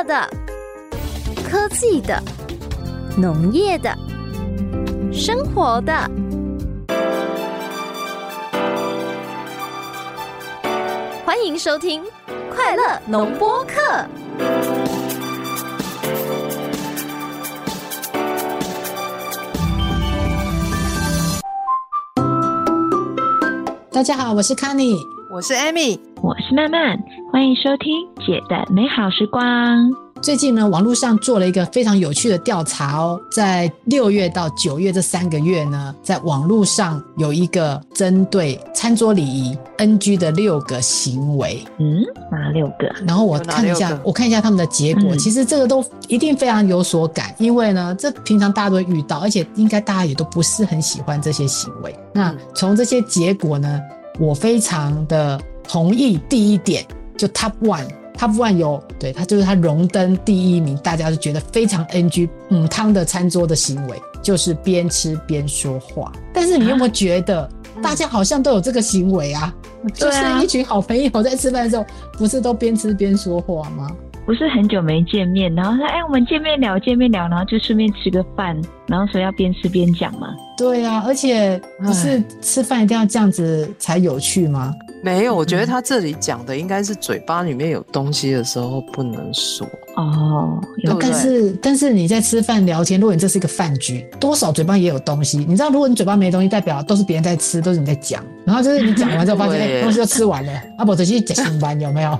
乐的、科技的、农业的、生活的。欢迎收听《快乐农播课》。大家好，我是 c a n n y 我是 Amy，我是曼曼，欢迎收听姐的美好时光。最近呢，网络上做了一个非常有趣的调查哦，在六月到九月这三个月呢，在网络上有一个针对餐桌礼仪 NG 的六个行为。嗯，哪六个？然后我看一下，我看一下他们的结果。其实这个都一定非常有所感，因为呢，这平常大家都会遇到，而且应该大家也都不是很喜欢这些行为。那从这些结果呢，我非常的同意第一点，就 Top One。Top One 有，对他就是他荣登第一名，大家都觉得非常 NG 母汤的餐桌的行为，就是边吃边说话。但是你有没有觉得，大家好像都有这个行为啊？就是一群好朋友在吃饭的时候，不是都边吃边说话吗？不是很久没见面，然后说，哎，我们见面聊，见面聊，然后就顺便吃个饭，然后说要边吃边讲嘛。对啊，而且不是吃饭一定要这样子才有趣吗？没有，我觉得他这里讲的应该是嘴巴里面有东西的时候不能说哦。有但是但是你在吃饭聊天，如果你这是一个饭局，多少嘴巴也有东西。你知道，如果你嘴巴没东西，代表都是别人在吃，都是你在讲。然后就是你讲完之后发现，哎，东西都吃完了。阿伯直接讲清班有没有？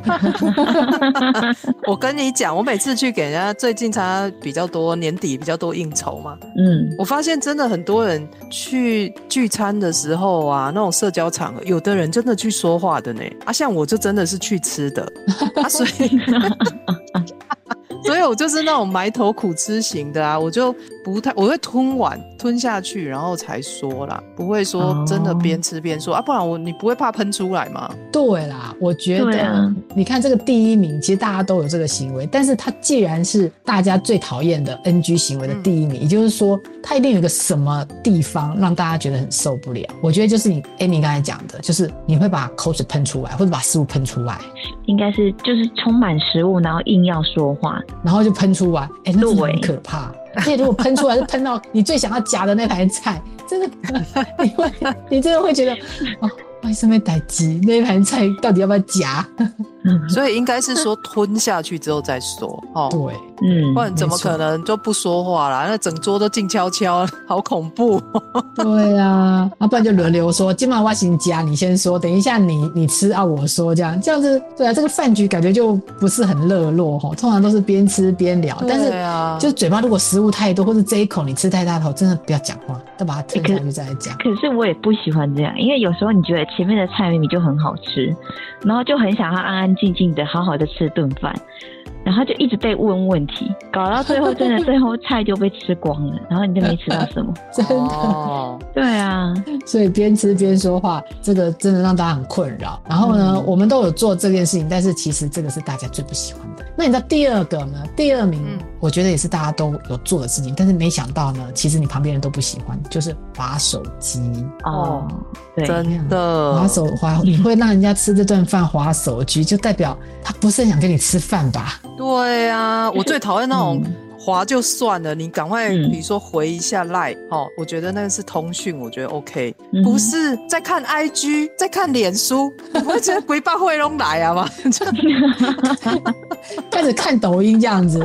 我跟你讲，我每次去给人家，最近他比较多年底比较多应酬嘛。嗯，我发现真的很多人去聚餐的时候啊，那种社交场合，有的人真的去说。说话的呢啊，像我就真的是去吃的啊，所以。所以我就是那种埋头苦吃型的啊，我就不太我会吞完吞下去，然后才说啦，不会说真的边吃边说啊，不然我你不会怕喷出来吗？对啦，我觉得你看这个第一名，其实大家都有这个行为，但是他既然是大家最讨厌的 NG 行为的第一名，也就是说他一定有个什么地方让大家觉得很受不了。我觉得就是你 Amy 刚才讲的，就是你会把口水喷出来，或者把食物喷出来。应该是就是充满食物，然后硬要说话，然后就喷出来，哎，那很可怕。而且如果喷出来是喷到你最想要夹的那盘菜，真的，你会你真的会觉得，哦，为什么待机？那盘菜到底要不要夹？所以应该是说吞下去之后再说，哦，对。嗯，不然怎么可能就不说话啦？那整桌都静悄悄，好恐怖。对呀，啊，不然就轮流说，今晚我先夹，你先说，等一下你你吃啊，我说这样，这样子，对啊，这个饭局感觉就不是很热络哈。通常都是边吃边聊，但是就嘴巴如果食物太多，或者这一口你吃太大口，真的不要讲话，都把它吞下去再来讲。可是我也不喜欢这样，因为有时候你觉得前面的菜明明就很好吃，然后就很想要安安静静的好好的吃顿饭。然后就一直被问问题，搞到最后真的最后菜就被吃光了，然后你就没吃到什么，真的。对啊，所以边吃边说话，这个真的让大家很困扰。然后呢，我们都有做这件事情，但是其实这个是大家最不喜欢的。那你知道第二个呢？第二名，我觉得也是大家都有做的事情，但是没想到呢，其实你旁边人都不喜欢，就是划手机哦。对，真的划手划，你会让人家吃这顿饭划手机，就代表他不是很想跟你吃饭吧？对啊，我最讨厌那种。滑就算了，你赶快，比如说回一下赖，哦，我觉得那个是通讯，我觉得 OK，不是在看 IG，在看脸书，我会觉得鬼爸会弄来啊吗？开始看抖音这样子，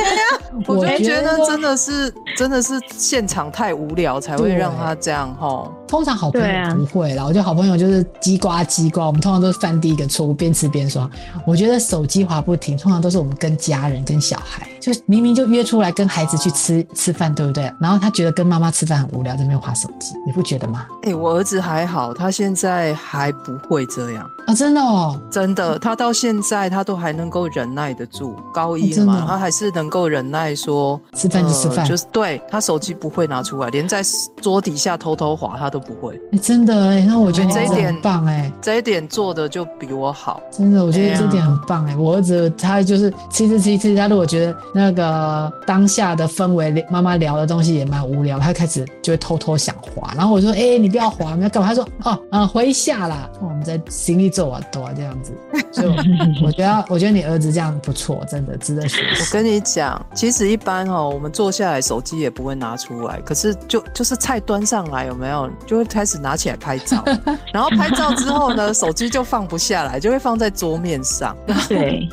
我觉得真的是真的是现场太无聊才会让他这样哈。通常好朋友不会啦，我觉得好朋友就是叽呱叽呱，我们通常都是犯第一个错误，边吃边刷。我觉得手机滑不停，通常都是我们跟家人跟小孩，就明明就。约出来跟孩子去吃吃饭，对不对？然后他觉得跟妈妈吃饭很无聊，在那边划手机，你不觉得吗？哎，我儿子还好，他现在还不会这样啊！真的哦，真的，他到现在他都还能够忍耐得住，高一了嘛，他还是能够忍耐说吃饭就吃饭，就是对他手机不会拿出来，连在桌底下偷偷划他都不会。哎真的哎，那我觉得这一点很棒哎。这一点做的就比我好。真的，我觉得这点很棒哎、我儿子他就是吃一吃吃吃，他如果觉得那个当下的氛围，妈妈聊的东西也蛮无聊，他开始就会偷偷想滑。然后我说：“哎、你不要滑，你要干嘛？”他说：“哦，啊，回一下啦。哦”我们在行李走啊走啊这样子。所以我我觉得，我觉得你儿子这样不错，真的值得学我。跟你讲，其实一般哦，我们坐下来手机也不会拿出来，可是就就是菜端上来有没有，就会开始拿起来拍照，然后拍照之后呢，手机就放不下来，就会放在桌面上。对，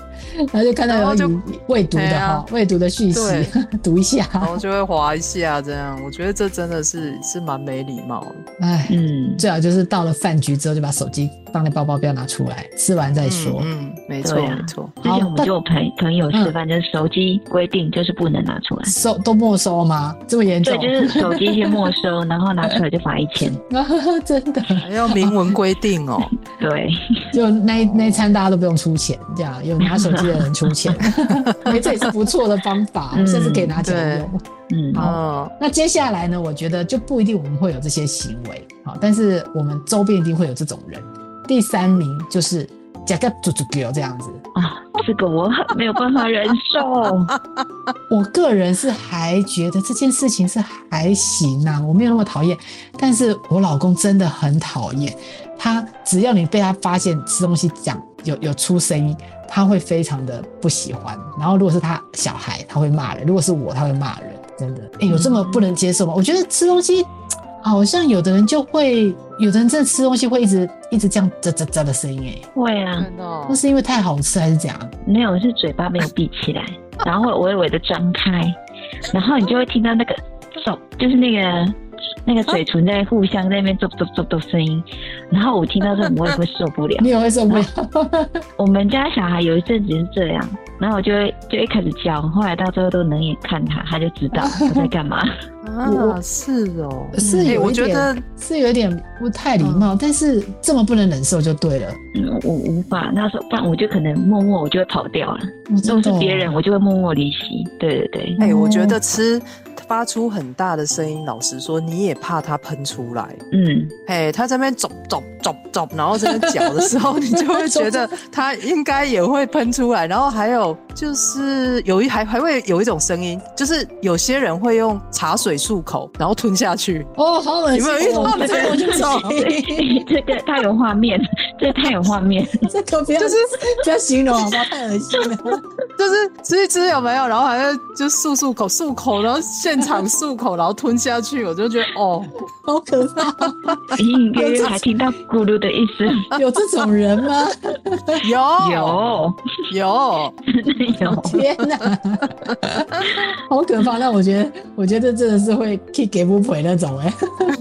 然后就看到有然后就未读的哈啊，未读的讯息，读一下。然后就会划一下，这样，我觉得这真的是是蛮没礼貌的。哎，嗯，最好就是到了饭局之后就把手机放在包包，不要拿出来，吃完再说。嗯，嗯没错啊没错。之前我们就有朋朋友嗯吃饭，就是手机规定就是不能拿出来。收都没收吗？这么严重？对，就是手机先没 收，然后拿出来就罚一千。真的，还要明文规定哦。对，就那那餐大家都不用出钱，这样有拿手机的人出钱，哎，这也是不错的方法，嗯甚至可以拿起来对用。嗯，哦，那接下来呢？我觉得就不一定我们会有这些行为，好，但是我们周边一定会有这种人。第三名就是假个猪猪狗这样子，啊，这个我很没有办法忍受。我个人是还觉得这件事情是还行啊，我没有那么讨厌。但是我老公真的很讨厌，他只要你被他发现吃东西讲有有出声音，他会非常的不喜欢。然后如果是他小孩，他会骂人；如果是我，他会骂人。真的，哎、有这么不能接受吗？我觉得吃东西。好像有的人就会，有的人真的吃东西会一直一直这样喳喳喳的声音，哎，会啊，真的哦那是因为太好吃还是怎样？没有是嘴巴没有闭起来，然后会微微的张开，然后你就会听到那个走，就是那个那个嘴唇在互相在那边啧啧啧的声音，然后我听到这种我也会受不了。你也会受不了？我们家小孩有一阵子是这样，然后我就会就一开始教，后来到最后都冷眼看他，他就知道我在干嘛。啊，是哦，是哎我有一点，觉得是有点不太礼貌，但是这么不能忍受就对了。嗯，我无法，那时候不然我就可能默默我就会跑掉了。如如果是别人，我就会默默离席。对对对，哎、我觉哦得吃发出很大的声音，老实说，你也怕它喷出来。嗯，哎，它在那边走走走走，然后在那搅的时候，你就会觉得它应该也会喷出来。然后还有就是有一还还会有一种声音，就是有些人会用茶水漱口，然后吞下去。哦，好恶心！你们有遇到哦这个这 这个太有画面，这个太有画面。这个不要就是不要形容好不好？太恶心了。就是吃一吃有没有？然后还会就漱漱口漱口，然后现场漱口，然后吞下去，我就觉得哦，好可怕！隐隐约约还听到咕噜的一声，有这种人吗？有有，有，有。天哪，好可怕！那我觉得，我觉得真的是会 kick 给不赔那种哎。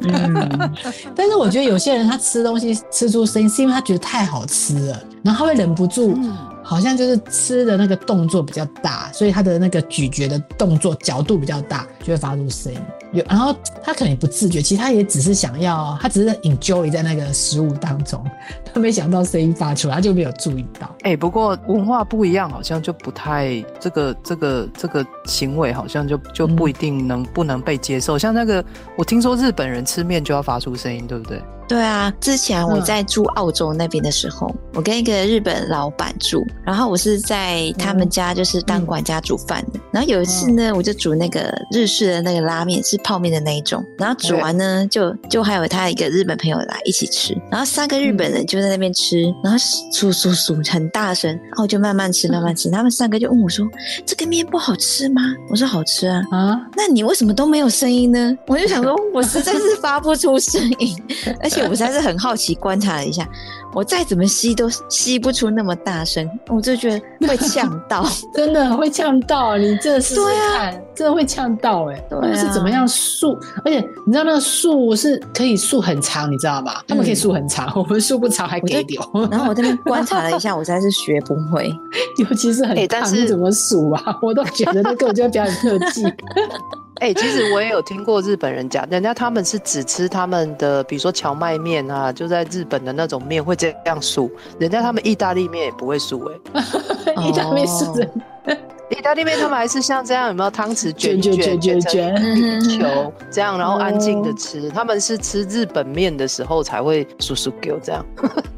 嗯，但是我觉得有些人他吃东西吃出声音，是因为他觉得太好吃了，然后他会忍不住，嗯好像就是吃的那个动作比较大，所以他的那个咀嚼的动作角度比较大，就会发出声音。有，然后他可能也不自觉，其实他也只是想要，他只是 enjoy 在那个食物当中，他没想到声音发出来，他就没有注意到。哎、不过文化不一样，好像就不太这个这个这个行为，好像就就不一定能、不能被接受。像那个，我听说日本人吃面就要发出声音，对不对？对啊，之前我嗯在住澳洲那边的时候，我跟一个日本老板住，然后我是在他们家就是当管家煮饭的。然后有一次呢，我就煮那个日式的那个拉面，是泡面的那一种。然后煮完呢，就就还有他一个日本朋友来一起吃，然后三个日本人就在那边吃，然后数数数很大声，然后我就慢慢吃慢慢吃。他们三个就问我说：“这个面不好吃吗？”我说：“好吃啊。”啊，那你为什么都没有声音呢？我就想说，我实在是发不出声音，而且我实在是很好奇，观察了一下，我再怎么吸都吸不出那么大声，我就觉得会呛到。真的会呛到你，真的试试对啊，真的会呛到哎、对啊他们是怎么样竖？而且你知道那个竖是可以竖很长，你知道吗？他们可以竖很长，我们竖不长还给丢，然后我这边观察了一下，我实在是学不会。尤其是很烫，是你怎么数啊？我都觉得那根本就在表演特技。哎、其实我也有听过日本人讲，人家他们是只吃他们的，比如说荞麦面啊，就在日本的那种面会这样数，人家他们意大利面也不会数、哎，意大利面是人，意大利面他们还是像这样，有没有汤匙卷卷卷卷球这样，然后安静的哦吃。他们是吃日本面的时候才会叔叔给我这样。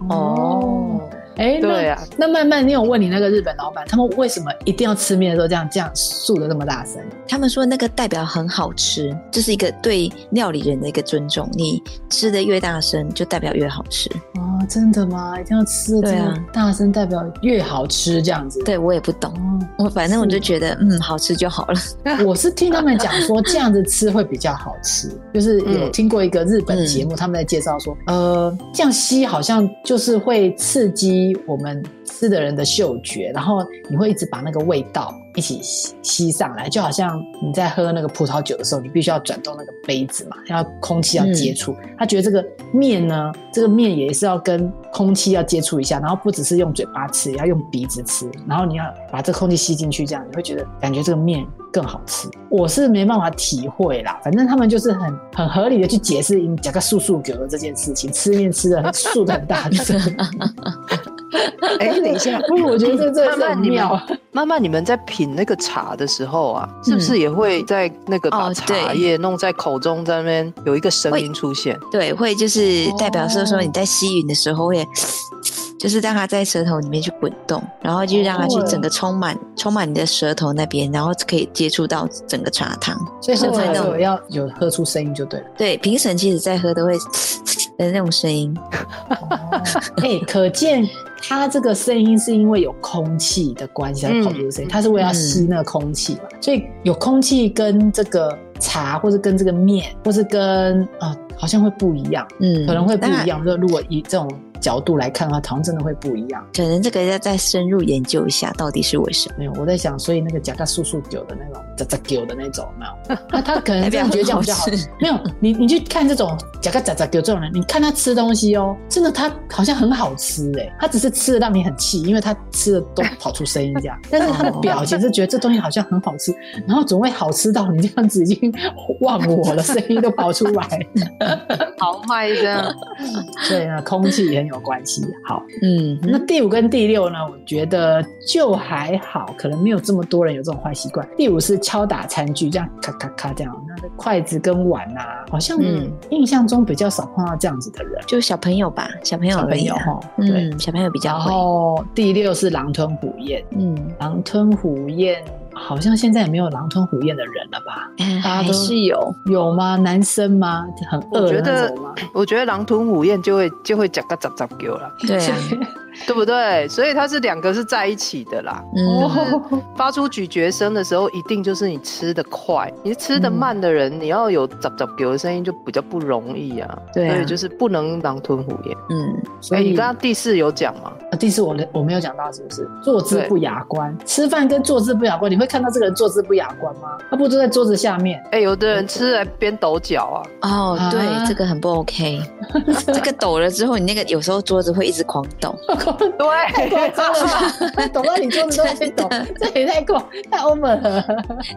哦，哎，那对啊，那慢慢你有问你那个日本老板，他们为什么一定要吃面的时候这样这样竖的那么大声？他们说那个代表很好吃，这是一个对料理人的一个尊重。你吃的越大声，就代表越好吃。哦，真的吗？一定要吃的这对啊么大声，代表越好吃这样子？对我也不懂，哦，我反正我就觉得嗯好吃就好了。我是听他们讲说这样子吃会比较好吃，就是有嗯听过一个日本节目，他们在介绍说，呃，这样吸好像就是会刺激我们吃的人的嗅觉，然后你会一直把那个味道一起吸吸上来，就好像你在喝那个葡萄酒的时候，你必须要转动那个杯子嘛，要空气要接触。他觉得这个面呢，这个面也是要跟空气要接触一下，然后不只是用嘴巴吃，也要用鼻子吃，然后你要把这空气吸进去，这样你会觉得感觉这个面更好吃。我是没办法体会啦，反正他们就是很 很合理的去解释你讲个素素狗的这件事情，吃面吃的素的很大声。哎，等一下，不是，我觉得这真的是慢慢你很妙们。慢慢你们在品那个茶的时候啊，是不是也会在那个把哦茶叶弄在口中，在那边有一个声音出现？对，会就是代表是说哦你在吸吮的时候会，就是让它在舌头里面去滚动，然后就让它去哦整个充满充满你的舌头那边，然后可以接触到整个茶汤。所以喝的时候要有喝出声音就对了。对，评审其实在喝都会的那种声音。哦，哎、可见它这个声音是因为有空气的关系才跑出的声音，嗯它是为了吸那个空气嘛，所以有空气跟这个茶，或者跟这个面，或是跟啊、好像会不一样，嗯，可能会不一样。就如果以这种角度来看的话，好像真的会不一样。可能这个要再深入研究一下，到底是为什么。没有，我在想，所以那个甲嘎素素酒的那种杂杂酒的那种，没有？那他可能这样觉得这样比较好。没有，你你去看这种甲嘎杂杂酒这种人，你看他吃东西哦，真的他好像很好吃哎，他只是吃的让你很气，因为他吃的都跑出声音这样，但是他的表情是觉得这东西好像很好吃，然后总会好吃到你这样子已经 忘我了，声音都跑出来。好坏这样。对啊，空气也很有关系。好，嗯，那第五跟第六呢？我觉得就还好，可能没有这么多人有这种坏习惯。第五是敲打餐具，这样咔咔咔这样，那筷子跟碗啊，好像嗯印象中比较少碰到这样子的人。就小朋友吧，小朋友朋友哈，对。嗯，小朋友比较然。后第六是狼吞虎咽，嗯，狼吞虎咽好像现在也没有狼吞虎咽的人了吧？哎还大家都是有。有吗？男生吗？很饿那我觉得种吗？我觉得狼吞虎咽就会就会讲个杂杂给我了，对啊，对不对？所以它是两个是在一起的啦。嗯，发出咀嚼声的时候，一定就是你吃的快，你吃的慢的人，你要有杂杂给的声音就比较不容易啊。对啊所以就是不能狼吞虎咽。嗯，哎，所以你刚刚第四有讲吗？啊，第四我我没有讲到是不是？坐姿不雅观，吃饭跟坐姿不雅观，你会看到这个人坐姿不雅观吗？他不坐在桌子下面，哎，有的人吃来边抖脚啊。哦，啊对，这个很不 OK。这个抖了之后，你那个有时候桌子会一直狂抖。对，夸张了吧？抖到你桌子都在抖，这也太过太 over 了。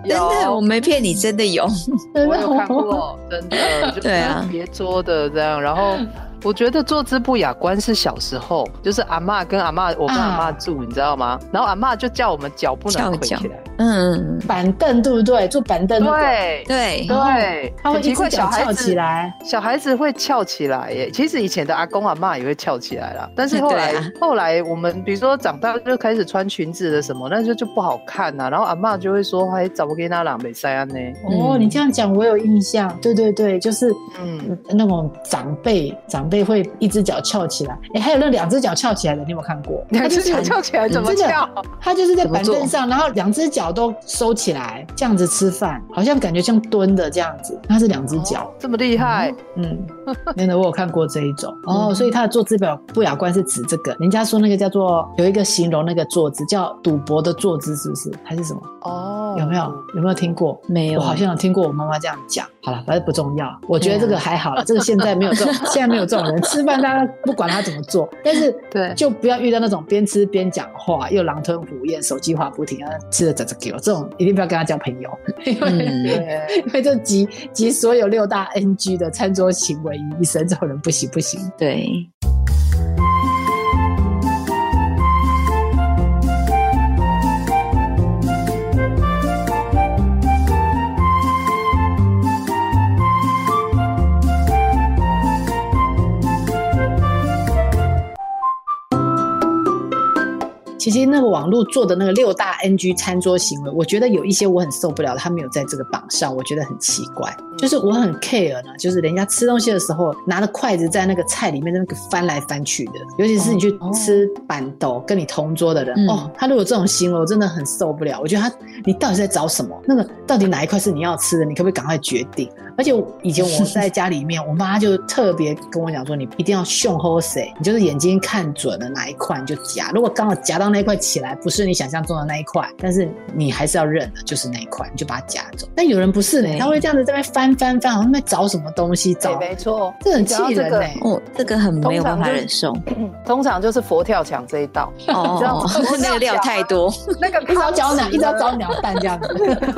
真的，我没骗你，真的有。我有看过，真的，就是对啊别桌的这样。然后我觉得坐姿不雅观是小时候，就是阿妈跟阿妈，我跟阿啊嬷住，你知道吗？然后阿妈就叫我们脚不能翘起来。嗯，板凳对不对？坐板凳那个，对对，对，他会一只很奇怪，小脚翘孩子起来。小孩子会翘起来耶。其实以前的阿公阿妈也会翘起来啦，但是后来、后来我们比如说长大就开始穿裙子的什么，那就就不好看呐、然后阿妈就会说：“哎，怎么给那朗北塞安呢哦，嗯你这样讲我有印象。对对对，就是？”嗯，嗯那种长辈，长辈会一只脚翘起来。哎，还有那两只脚翘起来的，你有没有看过？两只脚翘起来怎么翘？他就是在板凳上，然后两只脚都收起来，这样子吃饭，好像感觉像蹲的这样子。他是两只脚，这么厉害。嗯，真的我有看过这一种哦，嗯所以他的坐姿表不雅观是指这个。人家说那个叫做有一个形容那个坐姿叫赌博的坐姿，是不是？还是什么？哦有没有？有没有听过？没有我好像有听过我妈妈这样讲。好了，反正不重要。我觉得这个还好了，这个现在没有这种，现在没有这种人吃饭，大家不管他怎么做，但是对。就不要遇到那种边吃边讲话又狼吞虎咽、手机话不停啊，吃的咋咋给我这种，一定不要跟他交朋友，因为、嗯，因为这集集所有六大 NG 的餐桌行为于一身，这种人不行不行。对，实那个网络做的那个六大 NG 餐桌行为，我觉得有一些我很受不了的，他没有在这个榜上，我觉得很奇怪。就是我很 care 呢，就是人家吃东西的时候拿着筷子在那个菜里面那个翻来翻去的，尤其是你去吃板豆跟你同桌的人，嗯哦，他如果有这种行为，我真的很受不了。我觉得他，你到底在找什么？那个到底哪一块是你要吃的？你可不可以赶快决定？而且以前我在家里面，我妈就特别跟我讲说，你一定要凶吼谁，你就是眼睛看准了哪一块你就夹，如果刚好夹到那一块起来，不是你想象中的那一块，但是你还是要认的，就是那一块，你就把它夹走。但有人不是呢，对他会这样子在那边翻翻翻，好像在找什么东西，找对，没错，这很气人呢、哦，这个很没有办法通常就忍受。通常就是佛跳墙这一道，哦知道吗那个料太多，那个一直要找鸟，一直要找鸟蛋这样子。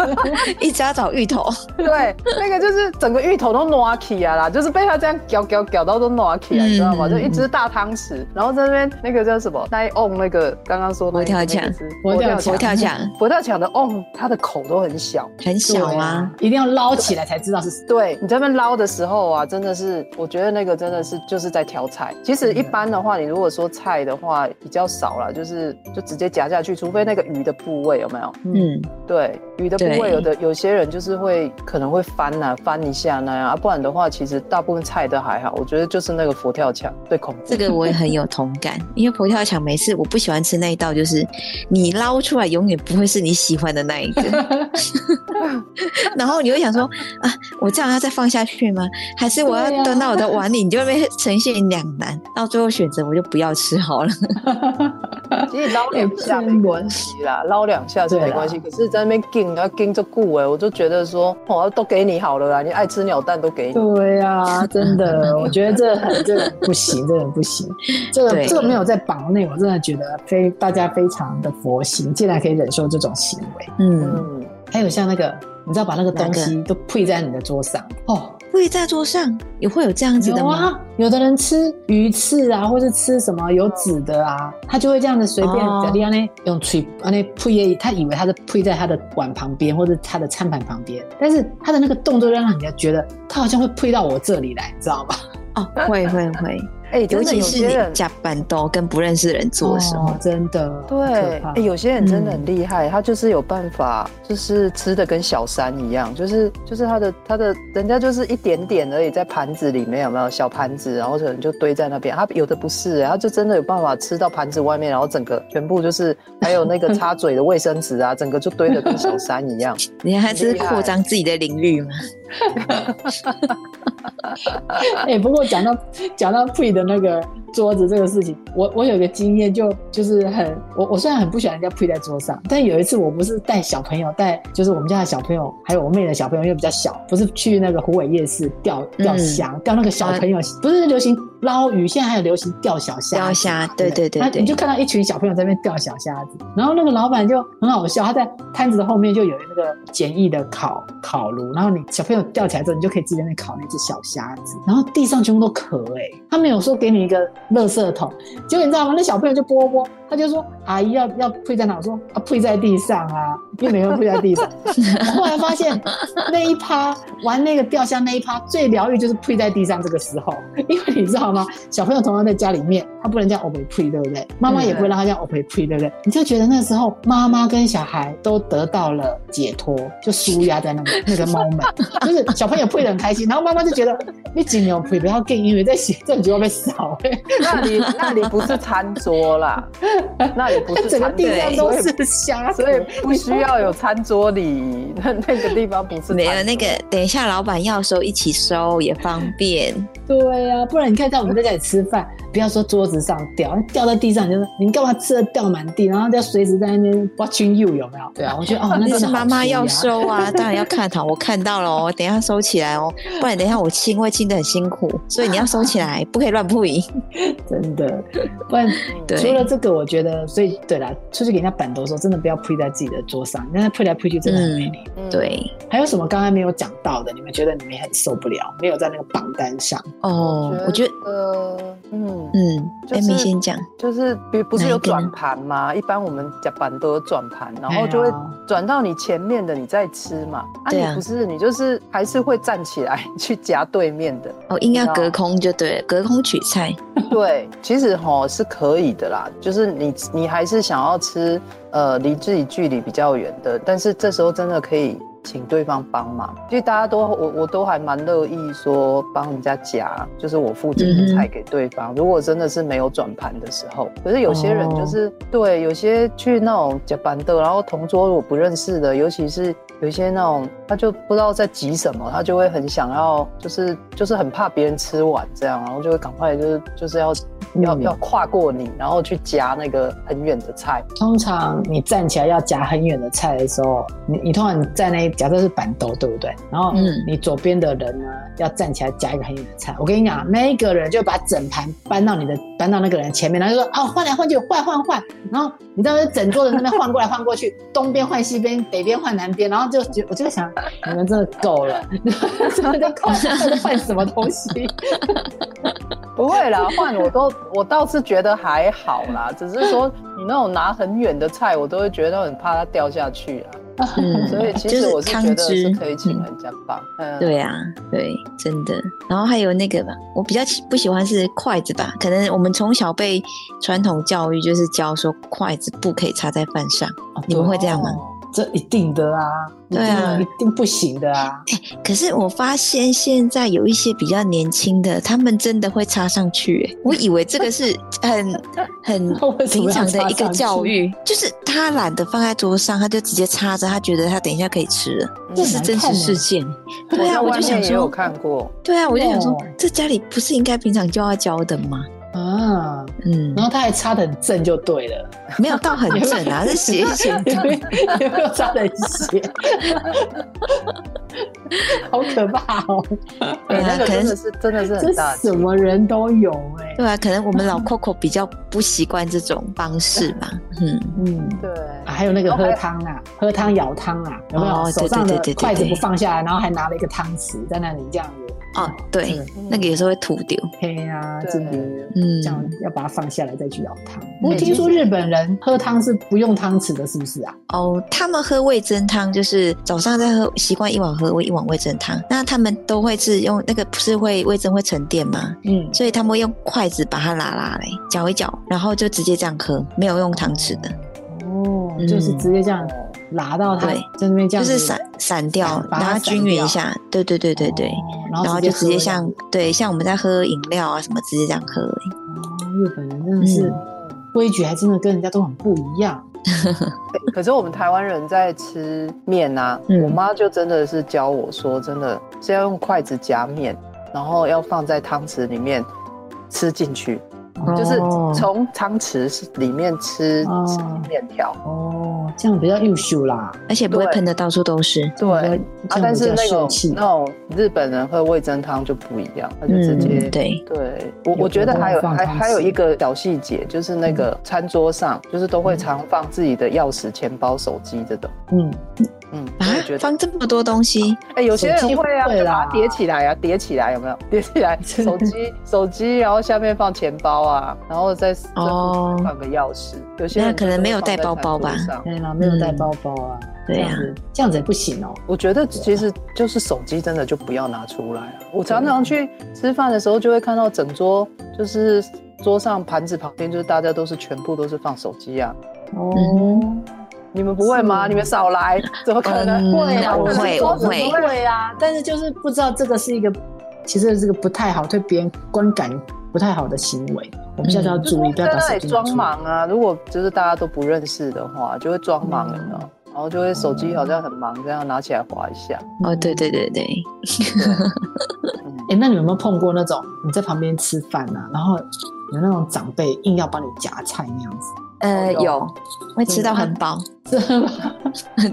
一直要找芋头。对，那个就是整个芋头都挪起啊啦，就是被他这样搅搅搅到都挪起来，嗯你知道吗？就一只大汤匙，然后在那边那个叫什么？那一瓮那个刚刚说佛跳墙佛跳佛跳墙 佛跳墙的哦，它的口都很小。很小啊，，一定要捞起来才知道是谁。对你在那边捞的时候啊，真的是，我觉得那个真的是就是在挑菜。其实一般的话，你如果说菜的话比较少了，就是就直接夹下去，除非那个鱼的部位有没有？嗯，对，鱼的部位有的有些人就是会可能会翻呐、翻一下那样啊，不然的话，其实大部分菜都还好。我觉得就是那个佛跳墙最恐怖。这个我也很有同感，因为佛跳墙每次我不喜欢吃那一道，就是你捞出来永远不会是你喜欢的那一个，然后你会想说啊，我这样要再放下去吗？还是我要端到我的碗里？你就会被呈现两难，到最后选择我就不要吃好了。其实捞两下没关系啦，捞两下是没关系。可是在那边盯要盯着顾哎，我就觉得说，哦，都给你好了啦，你爱吃鸟蛋都给你。对呀、真的，我觉得这很这个不行，这个不行，这个对这个没有在榜内，我真的觉得非大家非常的佛心，竟然可以忍受这种行为。嗯，嗯，还有像那个，你知道把那个东西都配在你的桌上哦。会在桌上也会有这样子的吗？有啊，有的人吃鱼翅啊，或是吃什么有籽的啊，他就会这样子随便哦假地呢用吹啊那配，他以为他是推在他的碗旁边或者他的餐盘旁边，但是他的那个动作让人家觉得他好像会推到我这里来，你知道吗？哦，会会会，哎、尤其是你加班都跟不认识的人做的时候哦，真的对，有些人真的很厉害，他就是有办法，就是吃的跟小山一样，就是就是他的他的人家就是一点点而已，在盘子里面有没有小盘子，然后可能就堆在那边。他有的不是、他就真的有办法吃到盘子外面，然后整个全部就是还有那个擦嘴的卫生纸啊，整个就堆的跟小山一样。你还是扩张自己的领域吗？哎、不过讲到讲到配的那个桌子这个事情，我我有个经验就就是很我我虽然很不喜欢人家配在桌上，但有一次我不是带小朋友带就是我们家的小朋友还有我妹的小朋友，因为比较小，不是去那个湖尾夜市钓钓虾，钓那个小朋友，不是流行捞鱼，现在还有流行钓小虾子，钓虾，对对对对你就看到一群小朋友在那边钓小虾子，然后那个老板就很好笑，他在摊子的后面就有那个简易的烤烤炉，然后你小朋友钓起来之后，你就可以自己在那边烤那只小虾子，然后地上全部都壳哎、他没有说给你一个垃圾桶，结果你知道吗？那小朋友就拨拨，他就说阿姨要要配在哪？我说啊配在地上啊，因为没有跪在地上。我 后来发现那一趴玩那个钓箱那一趴最疗愈就是跪在地上这个时候，因为你知道吗？小朋友同样在家里面，他不能这样 o p 配，对不对？妈妈也不会让他这样 o p 配，对不对？你就觉得那时候妈妈跟小孩都得到了解脱，就舒压在那个那个 moment，就是小朋友跪的很开心，然后妈妈就觉得你尽量跪不要更，因为在洗这就要被扫、欸，那里那里不是餐桌啦，那里不是整个地上都是虾壳，所以不需要有餐桌礼仪，那 那个地方不是没有那个，等一下老板要收一起收也方便。对呀、不然你看，在我们在家里吃饭，不要说桌子上掉，掉在地上，就是你干嘛吃的掉满地，然后就随时在那边 watching you 有没有？对啊，我觉得哦，那那是妈妈要收啊，当然要看好，我看到了哦，等一下收起来哦，不然等一下我清会清的很辛苦，所以你要收起来，不可以乱铺赢。真的，不然除了这个，我觉得，所以对啦，出去给人家板头的时候，真的不要铺在自己的桌上，那配来配去真的很没礼。嗯对，还有什么刚才没有讲到的？你们觉得你们很受不了，没有在那个榜单上？哦，我觉得，得，嗯，嗯就是，Amy 先讲，就是比不是有转盘吗？一般我们夹板都有转盘，然后就会转到你前面的，你再吃嘛。啊，对啊你不是，你就是还是会站起来去夹对面的。哦，应该隔空就对，隔空取菜。对，其实哈是可以的啦，就是你你还是想要吃呃离自己距离比较远的，但是这时候真的可以请对方帮忙。其实大家都我我都还蛮乐意说帮人家夹，就是我附近的菜给对方。如果真的是没有转盘的时候，可是有些人就是、对有些去那种夹板的，然后同桌我不认识的，尤其是有一些那种他就不知道在急什么，他就会很想要，就是就是很怕别人吃完这样，然后就会赶快就是就是要要嗯要跨过你，然后去夹那个很远的菜。通常你站起来要夹很远的菜的时候，你你通常你在那假设是板兜，对不对？然后嗯你左边的人呢要站起来夹一个很远的菜。我跟你讲，那一个人就把整盘搬到你的搬到那个人前面，然后就说哦换来换去换换换，然后你知道整桌人在那边换过来换过去，东边换西边，北边换南边，然后就就我就想你们真的够了，真的在换在换什么东西？不会啦，换我都我倒是觉得还好啦，只是说你那种拿很远的菜，我都会觉得很怕它掉下去啊。嗯，所以其就是实我是汤觉得是可以请嗯人家帮。嗯，对啊，对，真的。然后还有那个吧，我比较喜不喜欢是筷子吧？可能我们从小被传统教育就是教说筷子不可以插在饭上，你们会这样吗？哦这一定的啊，对啊一定不行的啊。可是我发现现在有一些比较年轻的，他们真的会插上去耶。我以为这个是很 很平常的一个教育，就是他懒得放在桌上，他就直接插着，他觉得他等一下可以吃了。嗯这是真实事件。对啊，我就想面也有，看过。对啊，我就想说哦，这家里不是应该平常就要教的吗？啊，嗯然，后他还擦的很正就对了，没有到很正啊，是斜斜有没的。有有没有插的很斜？好可怕哦！对，那个可能真的是真的是很大什么人都有哎、对啊，可能我们老 Coco 比较不习惯这种方式吧。嗯，嗯。对，啊还有那个喝汤啊，喝汤舀汤啊，有没有？哦手上的对对对对对筷子不放下来，然后还拿了一个汤匙在那里这样子。哦，对嗯，那个有时候会吐掉。嘿呀、对这个嗯这样要把它放下来再去舀汤。不过听说日本人喝汤是不用汤匙的，是不是啊？哦，他们喝味噌汤就是早上在喝，习惯一碗喝一碗味噌汤。那他们都会是用那个不是会味噌会沉淀吗？嗯，所以他们会用筷子把它拉拉来搅一搅，然后就直接这样喝，没有用汤匙的，就是直接这样拿到它对在那边这样，就是散散掉散，把它均匀一下。对对对对对，哦然后就直接像对像我们在喝饮料啊什么，直接这样喝而已。哦，日本人真的是嗯规矩，还真的跟人家都很不一样。可是我们台湾人在吃面啊，嗯我妈就真的是教我说，真的是要用筷子夹面，然后要放在汤匙里面吃进去，就是哦。从汤匙里面吃哦。吃面条。哦，这样比较优秀啦。而且不会喷的到处都是。对。啊，但是那种那种日本人喝味噌汤就不一样，他就直接、嗯，对，对我，我觉得还有还还有一个小细节，就是那个餐桌上，就是都会常放自己的钥匙、钱包、手机这种。嗯，嗯，觉，得，放这么多东西，哎、有些人会啊，会啦。就把它叠起来啊，叠起来有没有？叠起来，手机手机，然后下面放钱包啊，然后再再哦放个钥匙。有些人那可能没有带包包吧。对啦，没有带包包啊，对呀这样子这样子也不行哦。我觉得其实就是手机真的就不要拿出来啊。我常常去吃饭的时候，就会看到整桌就是桌上盘子旁边，就是大家都是全部都是放手机啊。哦，你们不会吗？你们少来，怎么可能？嗯会啊，我会我会会啊，但是就是不知道这个是一个，其实这个不太好，对别人观感不太好的行为，我们下次要注意，不要在把手那里装。忙啊！如果就是大家都不认识的话，就会装忙了嗯。然后就会手机好像很忙，这样拿起来划一下。哦，对对对对，嗯 哎、那你有没有碰过那种你在旁边吃饭啊，然后有那种长辈硬要帮你夹菜那样子？呃，有有会吃到很饱，是吗？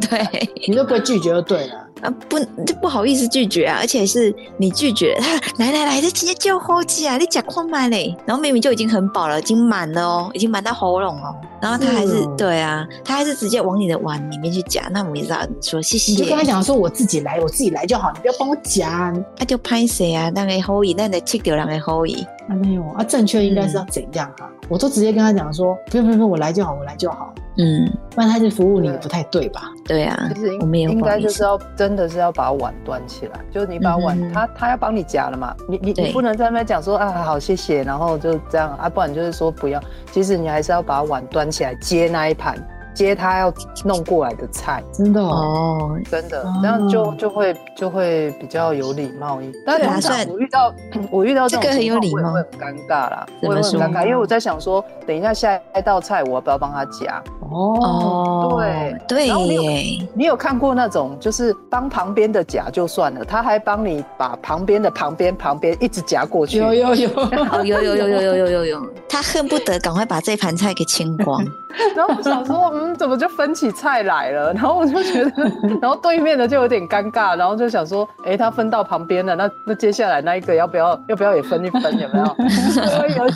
对，你都不会拒绝就对了。啊，不就不好意思拒绝啊，而且是你拒绝。他，来来来，这直接叫后记啊，你讲快慢嘞，然后明明就已经很饱了，已经满了哦，已经满到喉咙了，然后他还是对啊，他还是直接往你的碗里面去夹，那我们也知道说谢谢，你就跟他讲说，我自己来，我自己来就好，你不要帮我夹。他就拍谁啊，那个后裔，那得切掉两个后裔，啊，没有啊，正确应该是要怎样啊？我都直接跟他讲说，不用不用不用，我来就好，我来就好，嗯，不然他就服务你不太对吧？对啊其实，我们也应该就是要真的是要把碗端起来，就是你把碗，嗯。他他要帮你夹了嘛，你你你不能在那边讲说啊好谢谢，然后就这样啊，不然就是说不要，其实你还是要把碗端起来接那一盘，接他要弄过来的菜，真的哦，哦，真的。哦，这样就就会就会比较有礼貌一点。但对啊通常我遇到我遇到这种这个很有礼貌。我也会很尴尬啦，我也会很尴尬，因为我在想说，等一下下一道菜我要不要帮他夹？哦，哦，对对耶，你有看过那种，就是帮旁边的夹就算了，他还帮你把旁边的旁边旁边一直夹过去。有有有，哦，有有有有有有有。有，他恨不得赶快把这盘菜给清光，然后我想说，嗯，怎么就分起菜来了？然后我就觉得，然后对面的就有点尴尬，然后就想说，哎，他分到旁边了，那那接下来那一个要不要 要不要也分一分？有没有？就会有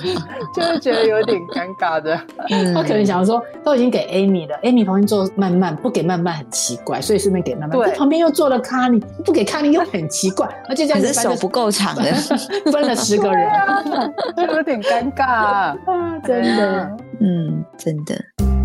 就是觉得有点尴尬的。嗯他可能想说，都已经给 Amy 了，Amy 旁边坐慢慢，不给慢慢很奇怪，所以顺便给慢慢。对这旁边又坐了卡尼，不给卡尼又很奇怪，而且这可样子手不够长的，分了十个人，就有点尴尬、啊。真的。嗯，真的。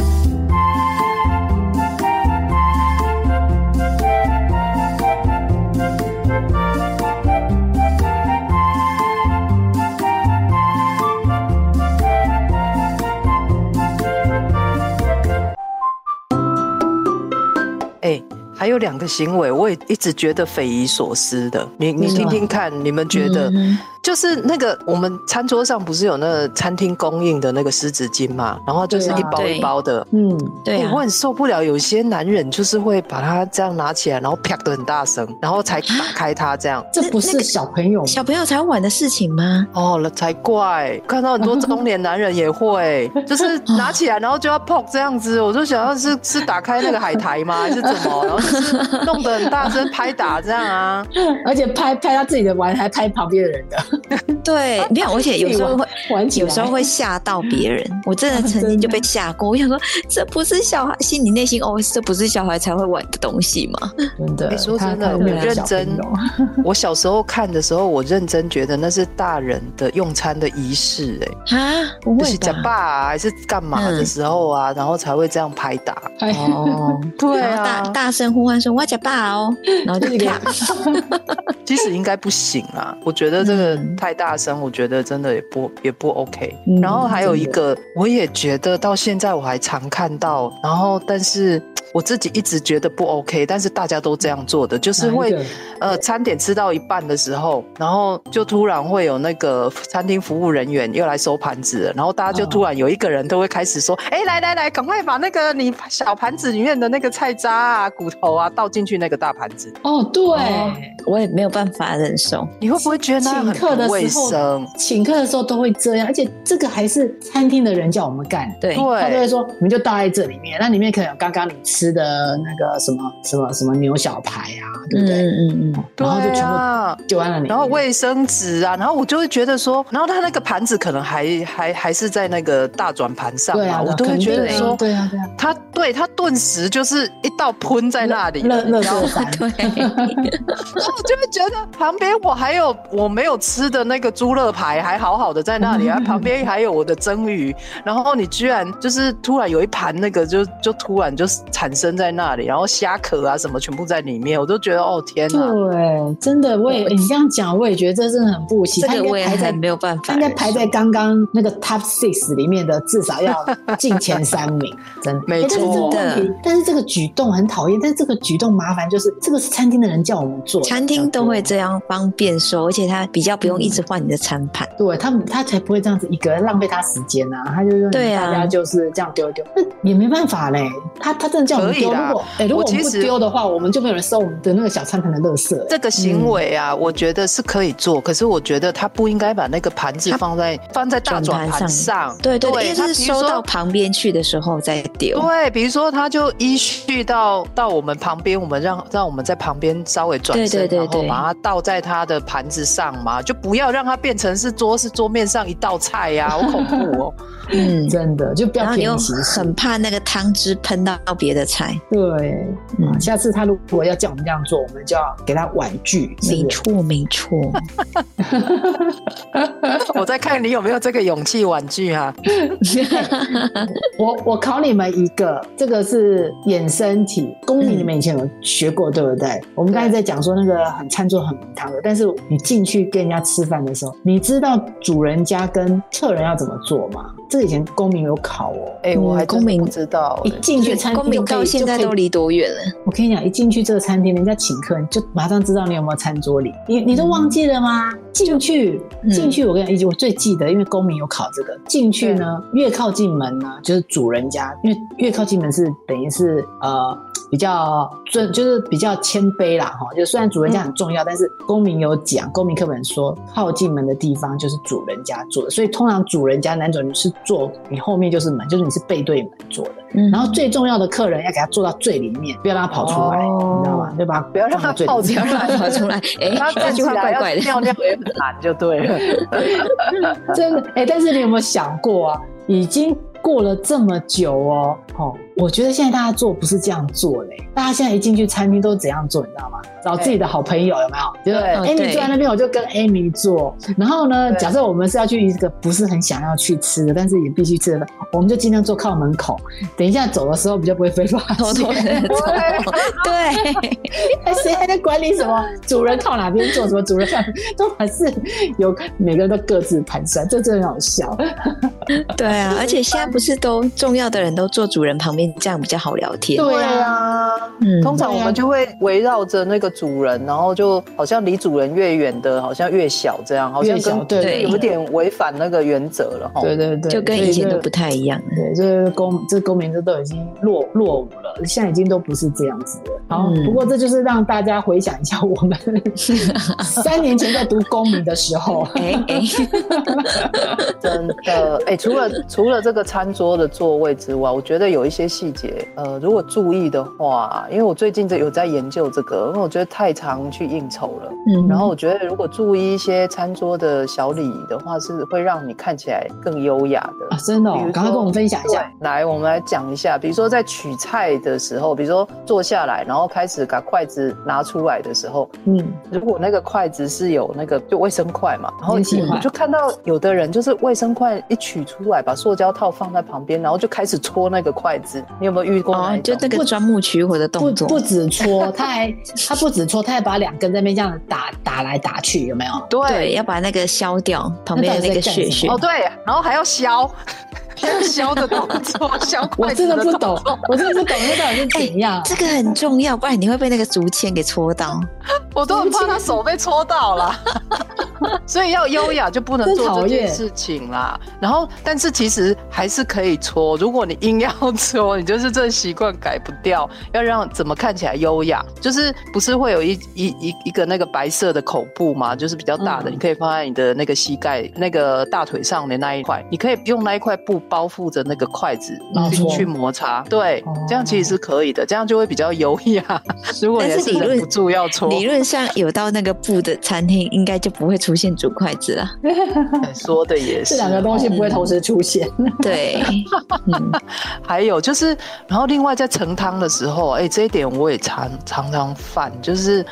还有两个行为，我也一直觉得匪夷所思的。你你听听看，你们觉得？嗯就是那个我们餐桌上不是有那个餐厅供应的那个湿纸巾嘛，然后就是一包一包的。嗯，对啊欸我，很受不了，有些男人就是会把它这样拿起来，然后啪的很大声，然后才打开它这样。这不是小朋友吗？小朋友才玩的事情吗？哦那才怪！看到很多中年男人也会，就是拿起来然后就要碰这样子，我就想要是是打开那个海苔吗，还是怎么？然后就是弄得很大声拍打这样啊。而且拍拍他自己的玩，还拍旁边的人的，对，没有，而且有时候会。有时候会吓到别人，我真的曾经就被吓过。我想说，这不是小孩，心里内心哦，这不是小孩才会玩的东西吗？真的，欸说真的我认真我小时候看的时候，我认真觉得那是大人的用餐的仪式、哎。啊，不会就是假？爸啊，还是干嘛的时候啊，然后才会这样拍打。哦，对啊大啊，大声呼唤说：“我假爸哦！”然后就就是啪，其实应该不行啊。我觉得这个嗯。太大声，我觉得真的也不也不 OK。嗯然后还有一个，我也觉得到现在我还常看到，然后但是我自己一直觉得不 OK，但是大家都这样做的，就是会呃餐点吃到一半的时候，然后就突然会有那个餐厅服务人员又来收盘子了，然后大家就哦突然有一个人都会开始说，哎、来来来，赶快把那个你小盘子里面的那个菜渣啊、骨头啊倒进去那个大盘子，哦，对，我也没有办法忍受。你会不会觉得那很请客的卫时候生？请客的时候都会这样，而且这个还是餐厅的人叫我们干。对，他就会，说，你们就倒在这里面，那里面可能有刚刚你吃的那个什么什么什么牛小排啊，对不对？嗯嗯嗯，然后就对全部啊。丢在那里面，然后卫生纸啊，然后我就会觉得说，然后他那个盘子可能还还还是在那个大转盘上啊，我都会觉得说，对啊对啊，他对他顿时就是一道喷在那里了，乐乐你知道吗色山，对，然后我就会觉得旁边我还有我没有吃的那个猪肋排还好好的在那里 啊，旁边还有我的蒸鱼，然后你居然就是突然有一盘那个就就突然就产生在那里，然后虾壳啊什么全部在里面，我都觉得哦天哪！对，真的，我也你这样讲，我也觉得这真的很不行。他这个我也没有办法。应该排在刚刚那个 top six 里面的，至少要进前三名，真的。没诶但是这个错问题，但是这个举动很讨厌，但是这个举动麻烦就是这个是餐厅的人叫我们做的，餐厅都会会这样方便说，而且他比较不用一直换你的餐盘。对他们，他才不会这样子一个人浪费他时间啊！他就说，对啊大家就是这样丢一丢，那也没办法嘞。他他真的叫我们丢，如果哎、如果我们不我其实丢的话，我们就没有人收我们的那个小餐盘的垃圾、哎这个行为啊，我觉得是可以做，可是我觉得他不应该把那个盘子放在放在大转盘上。对对，因为他是收到旁边去的时候再丢。对，比如说，他就依序到到我们旁边，我们让让我们在旁边稍微转身，对对对然后对把它倒在他的盘子上嘛，就不要让它变成是桌是桌面上一道菜呀、好恐怖哦。嗯，真的就不要然后你又便宜行事。很怕那个汤汁喷到别的菜。对，下次他如果要叫我们这样做，我们就要给他婉拒。没错，没错。我在看你有没有这个勇气婉拒啊？我我考你们一个，这个是衍生题，公民你们以前有学过、对不对？我们刚才在讲说那个很餐桌很名堂的，但是你进去跟人家吃饭的时候，你知道主人家跟客人要怎么做吗？这个以前公民有考哦。哎、我还公民不知道、一进去餐厅公民到现在都离多远了？我跟你讲，一进去这个餐厅，人家请客，你就马上知道你有没有餐桌礼。你你都忘记了吗？进去嗯进去，我跟你讲，我最记得，因为公民有考这个。进去呢，越靠近门呢，就是主人家，因为越靠近门是等于是呃比较尊，就是比较谦卑啦哈。就虽然主人家很重要，但是公民有讲，公民课本说靠近门的地方就是主人家住的，所以通常主人家男主人是坐你后面就是门，就是你是背对门坐的。嗯然后最重要的客人要给他坐到最里面，不要让他跑出来，哦你知道吗？对吧不要让他跑出来不要让他跑出来。哎、他这句话怪怪的。尿尿也很难，就对了。真的哎、但是你有没有想过啊？已经过了这么久哦，哦，我觉得现在大家做不是这样做嘞，大家现在一进去餐厅都怎样做，你知道吗？找自己的好朋友有没有？就是对 Amy 对坐在那边，我就跟 Amy 坐。然后呢，假设我们是要去一个不是很想要去吃的，但是也必须吃的，我们就尽量坐靠门口。等一下走的时候比较不会被发现。偷偷的 走，对，哎，谁还在管理什么主人靠哪边坐，什么主人靠，都还是有每个人都各自盘算，这真的很好笑。对啊，而且现在不是都重要的人都坐主人旁边，这样比较好聊天。对啊，啊，嗯，通常我们就会围绕着那个主人，然后就好像离主人越远的，好像越小这样，好像越小跟对有点违反那个原则了哈。对对对，就跟以前都不太一样。对，这公这公民这都已经落落伍了，现在已经都不是这样子了。好，嗯不过这就是让大家回想一下我们 三年前在读公民的时候。哎哎，真的，哎、除了除了这个餐桌的座位之外，我觉得有一些细节，呃，如果注意的话，因为我最近这有在研究这个，因为我觉得太常去应酬了，嗯然后我觉得如果注意一些餐桌的小礼仪的话，是会让你看起来更优雅的啊，。真的、赶快跟我们分享一下。，来，我们来讲一下，比如说在取菜的时候，比如说坐下来，然后开始把筷子拿出来的时候，嗯，如果那个筷子是有那个就卫生筷嘛，然后我就看到有的人就是卫生筷一取出来，把塑胶套放在旁边，然后就开始搓那个筷子。你有没有遇过？就那个钻木取火的不动作，不止搓，他还他不止搓，他还把两根在那边这样打打来打去，有没有？对对，要把那个削掉旁边的那个血血哦。对，然后还要削，削的动作，削我筷子真的不懂，我真的不懂那到底是怎样。这个很重要，不然你会被那个竹签给戳到。我都很怕他手被戳到了。所以要优雅就不能做这件事情啦。然后，但是其实还是可以搓。如果你硬要搓，你就是这习惯改不掉。要让怎么看起来优雅，就是不是会有一一一一个那个白色的口布嘛，就是比较大的，嗯你可以放在你的那个膝盖、那个大腿上的那一块，你可以用那一块布包覆着那个筷子，然后去去摩擦。对哦，这样其实是可以的，这样就会比较优雅。如果你是但是理论忍不住要搓，理论上有到那个布的餐厅，应该就不会出现竹筷子了。哎说的也是，这两个东西不会同时出现。对，嗯，还有就是，然后另外在盛汤的时候，哎、这一点我也常常常犯，就是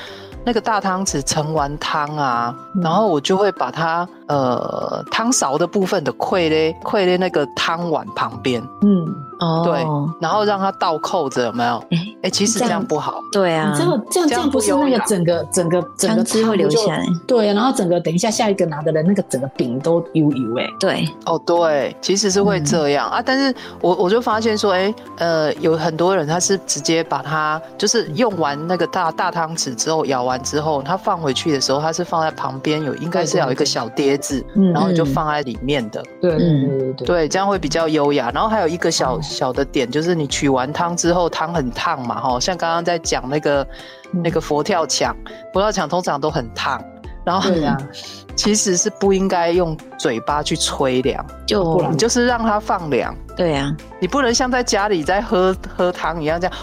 那个大汤匙盛完汤啊，嗯然后我就会把它呃汤勺的部分的溃咧溃咧那个汤碗旁边，嗯，哦，对，然后让它倒扣着，有没有？哎哎、其实这这样样不好。对啊。你，知道这样这样不是那个整个整个整个汤汁会流下来。对，然后整个等一下下一个拿的人那个整个饼都油油哎，对，哦，对，其实是会这样、啊，但是我我就发现说，哎，呃，有很多人他是直接把它就是用完那个大大汤匙之后，舀完之后，他放回去的时候，他是放在旁边有应该是要有一个小碟子，嗯然后你就嗯。放在里面的，对对嗯。对对对，对，这样会比较优雅。然后还有一个小哦。小的点，就是你取完汤之后，汤很烫嘛，哈，像刚刚在讲那个嗯。那个佛跳墙，佛跳墙通常都很烫，然后对啊，其实是不应该用嘴巴去吹凉，就你就是让它放凉。对啊，你不能像在家里在喝喝汤一样，这样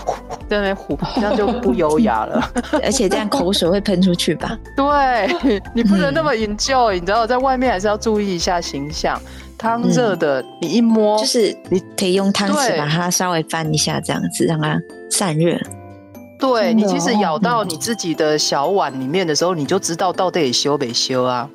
在那边呼，这样就不优雅了。而且这样口水会喷出去吧？对你不能那嗯么 enjoy，你知道，在外面还是要注意一下形象。汤热的，你一摸，就是你可以用汤匙把它稍微翻一下，这样子让它散热。对你其实咬到你自己的小碗里面的时候，你就知道到底修没修啊。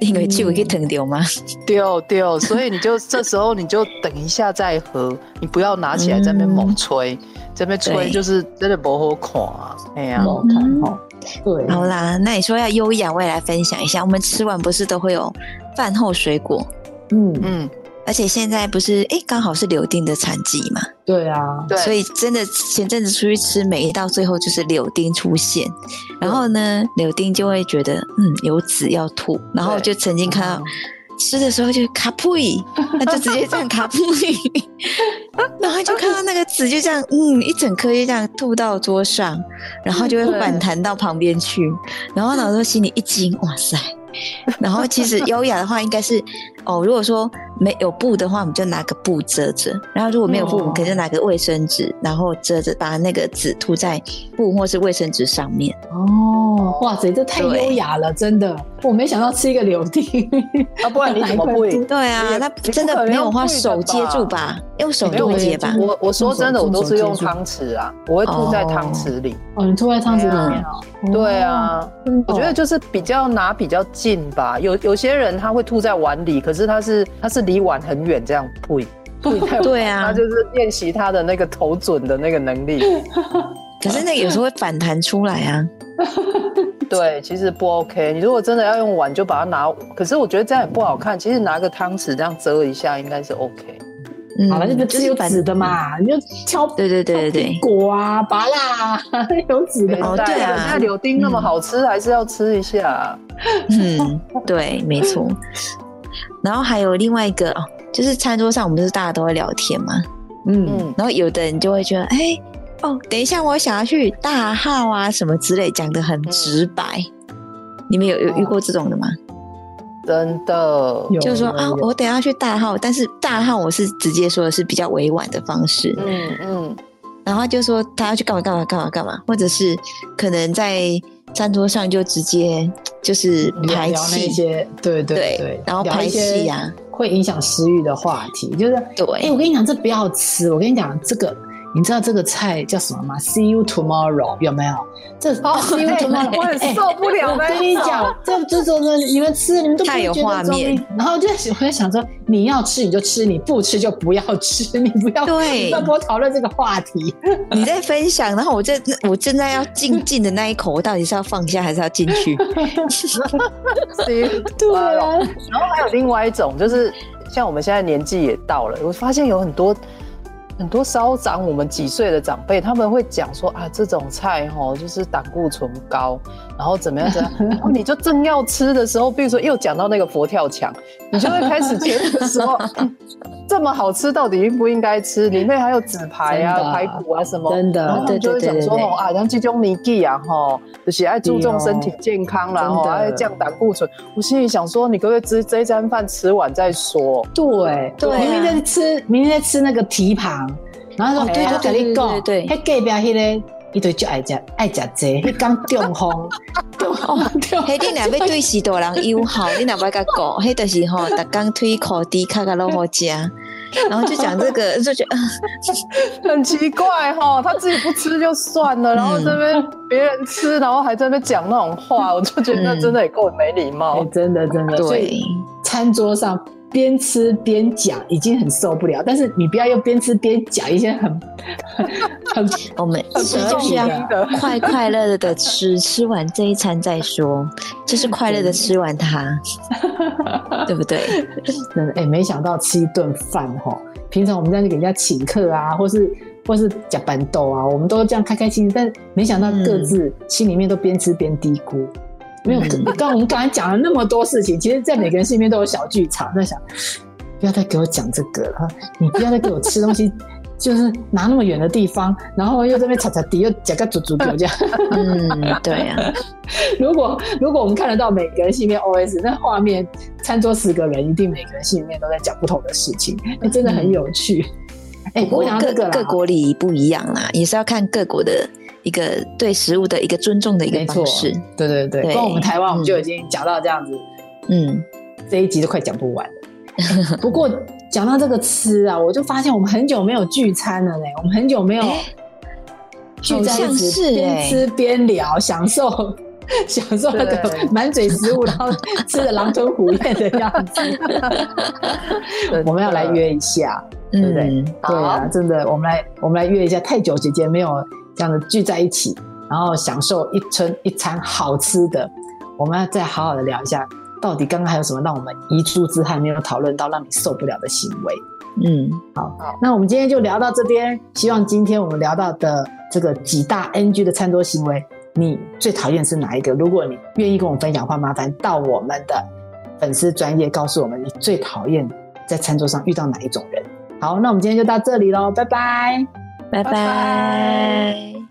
因为气会给疼掉吗？丢丢，所以你就这时候你就等一下再喝，你不要拿起来在那边猛吹，这边吹对。就是真的不好看啊。哎呀、不好看哦，对，好啦，那你说要优雅，我也来分享一下。我们吃完不是都会有饭后水果，嗯，嗯，而且现在不是哎，刚好是柳丁的产季嘛，对啊，对，所以真的前阵子出去吃，每一道最后就是柳丁出现，然后呢，柳丁就会觉得嗯有籽要吐，然后就曾经看到吃的时候就卡呸，那就直接这样卡呸，然后就看到那个籽就这样嗯一整颗就这样吐到桌上，然后就会反弹到旁边去，然后呢我就心里一惊，哇塞！然后其实优雅的话应该是哦，如果说没有布的话，我们就拿个布遮着；然后如果没有布，哦我们可以就拿个卫生纸，然后遮着，把那个纸涂在布或是卫生纸上面。哦，哇塞，这太优雅了，真的，我没想到吃一个柳丁，啊，不然你 怎么会？对啊，那真的没有花用布的手接住吧？用手接吧？我我说真的，我都是用汤匙啊，我会吐在汤匙里。哦，你吐在汤匙里面哦，对啊，哦，我觉得就是比较拿比较近吧。有有些人他会吐在碗里，可是他是他是离碗很远这样吐吐在碗，对啊他就是练习他的那个投准的那个能力。可是那个有时候会反弹出来啊。对，其实不 OK。你如果真的要用碗，就把它拿。可是我觉得这样也不好看。其实拿个汤匙这样遮一下，应该是 OK。嗯，好了，这个就是反是有籽的。嘛，你就敲对对对对对，果啊、芭乐啊，有籽的。哦对啊那柳丁那么好吃，还是要吃一下。嗯，对，没错。然后还有另外一个哦，就是餐桌上我们不是大家都会聊天嘛，嗯，嗯，然后有的人就会觉得，哎，哦，等一下我想要去大号啊什么之类，讲的很直白。你们有有遇过这种的吗？真的。有就是说啊，我等一下去大号，但是大号我是直接说的是比较委婉的方式，嗯嗯，然后就说他要去干嘛干嘛干嘛干嘛，或者是可能在餐桌上就直接就是排聊聊那气，些，对对对对，然后排聊一些气啊会影响食欲的话题，就是，对哎，我跟你讲，这不要吃。我跟你讲，这个你知道这个菜叫什么吗？See you tomorrow，有没有？这哦 See you 哎 tomorrow，我很哎受不了我跟你讲，这这种的你们吃，你们都不太有会觉得中画面然后就我在想说，你要吃你就吃，你不吃就不要吃，你不要对你不要跟我讨论这个话题。你在分享，然后我在我正在要进进的那一口，我到底是要放下还是要进去？对啊，然后还有另外一种，就是像我们现在年纪也到了，我发现有很多很多稍长我们几岁的长辈，他们会讲说啊，这种菜哦就是胆固醇高，然后怎么样怎么样，然后你就正要吃的时候，比如说又讲到那个佛跳墙，你就会开始觉得说，嗯 这么好吃，到底应不应该吃？里面还有纸排啊、排骨啊什么，真的然后就会想说对对对对哦啊，咱这种年纪啊，吼，就是爱注重身体健康啦，吼，真的爱降胆固醇。我心里想说，你可不可以吃这一餐饭吃完再说？对对啊明明在吃，明明在吃那个蹄膀，然后说，哦对哎我跟你讲，对对对迄隔壁迄个，伊对就爱食爱食这，迄讲 中风，中风，中嘿，你若要对许多人友好，你若要甲讲，迄就是吼，逐工推裤底卡甲拢好食。然后就讲这个，就觉得很奇怪哈，他自己不吃就算了，然后这边别人吃，然后还在那边讲那种话，我就觉得真的也够没礼貌。哎，真的真的，所对以餐桌上边吃边讲已经很受不了，但是你不要又边吃边讲一些很 很很我们很吃不就是要的快快乐乐的吃，吃完这一餐再说，就是快乐的吃完它，对不对？真的哎，没想到吃一顿饭哈，平常我们在那给人家请客啊，或是或是夹板豆啊，我们都这样开开心心，但没想到各自心里面都边吃边嘀咕。没有，嗯刚我们刚才讲了那么多事情，其实，在每个人心里面都有小剧场，在想，不要再给我讲这个了，你不要再给我吃东西，就是拿那么远的地方，然后又这边擦擦地，又夹个煮煮丢这样。嗯，对啊，如果如果我们看得到每个人心里面 OS，那画面餐桌十个人，一定每个人心里面都在讲不同的事情，那真的很有趣。哎、不过各这个啦各国礼仪不一样啦，也是要看各国的一个对食物的一个尊重的一个方式。，对对对，对光我们台湾我们嗯就已经讲到这样子，嗯，这一集都快讲不完了。不过讲到这个吃啊，我就发现我们很久没有聚餐了呢，我们很久没有哎聚在一好像起是哎边吃边聊，享受 享受那个对满嘴食物，然后吃的狼吞虎咽的样子。我们要来约一下，对不对？嗯，对啊，真的，我们来我们来约一下。太久姐姐没有这样的聚在一起，然后享受一餐一餐好吃的，我们要再好好的聊一下，到底刚刚还有什么让我们遗珠之憾没有讨论到，让你受不了的行为。嗯，好，那我们今天就聊到这边。希望今天我们聊到的这个几大 NG 的餐桌行为，你最讨厌是哪一个？如果你愿意跟我们分享的话，麻烦到我们的粉丝专业告诉我们，你最讨厌在餐桌上遇到哪一种人。好，那我们今天就到这里喽，拜拜。拜拜。